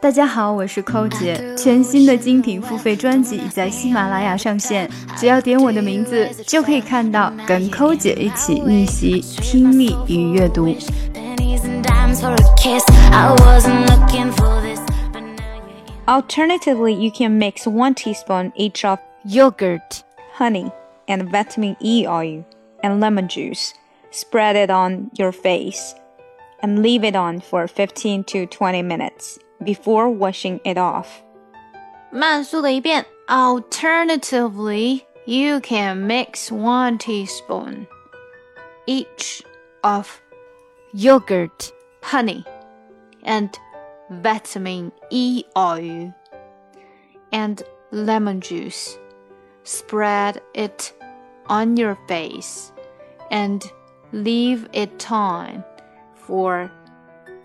大家好，我是寇姐。全新的精品付费专辑已在喜马拉雅上线，只要点我的名字，就可以看到跟寇姐一起逆袭听力与阅读。Alternatively, you can mix one teaspoon each of yogurt, honey, and vitamin E oil and lemon juice. Spread it on your face and leave it on for 15 to 20 minutes before washing it off. 慢速的一遍. Alternatively, you can mix one teaspoon each of yogurt, honey, and vitamin E oil and lemon juice. Spread it on your face and leave it time for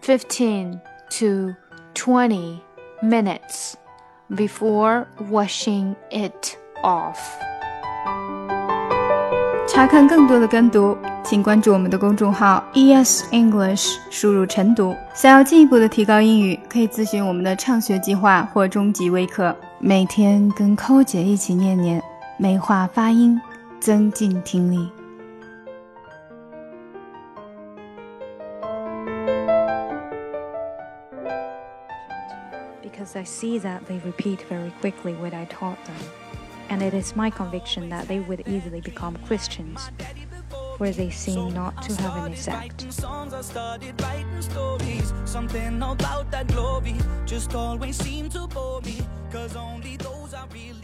15 to 20 minutes before washing it off. 查看更多的跟读，请关注我们的公众号 ES English，输入晨读。想要进一步的提高英语，可以咨询我们的畅学计划或中级微课。每天跟寇姐一起念念，美化发音，增进听力。Because I see that they repeat very quickly what I taught them. And it is my conviction that they would easily become Christians, where they seem not to have an effect. Something about that glory just always to bore me, cause only those really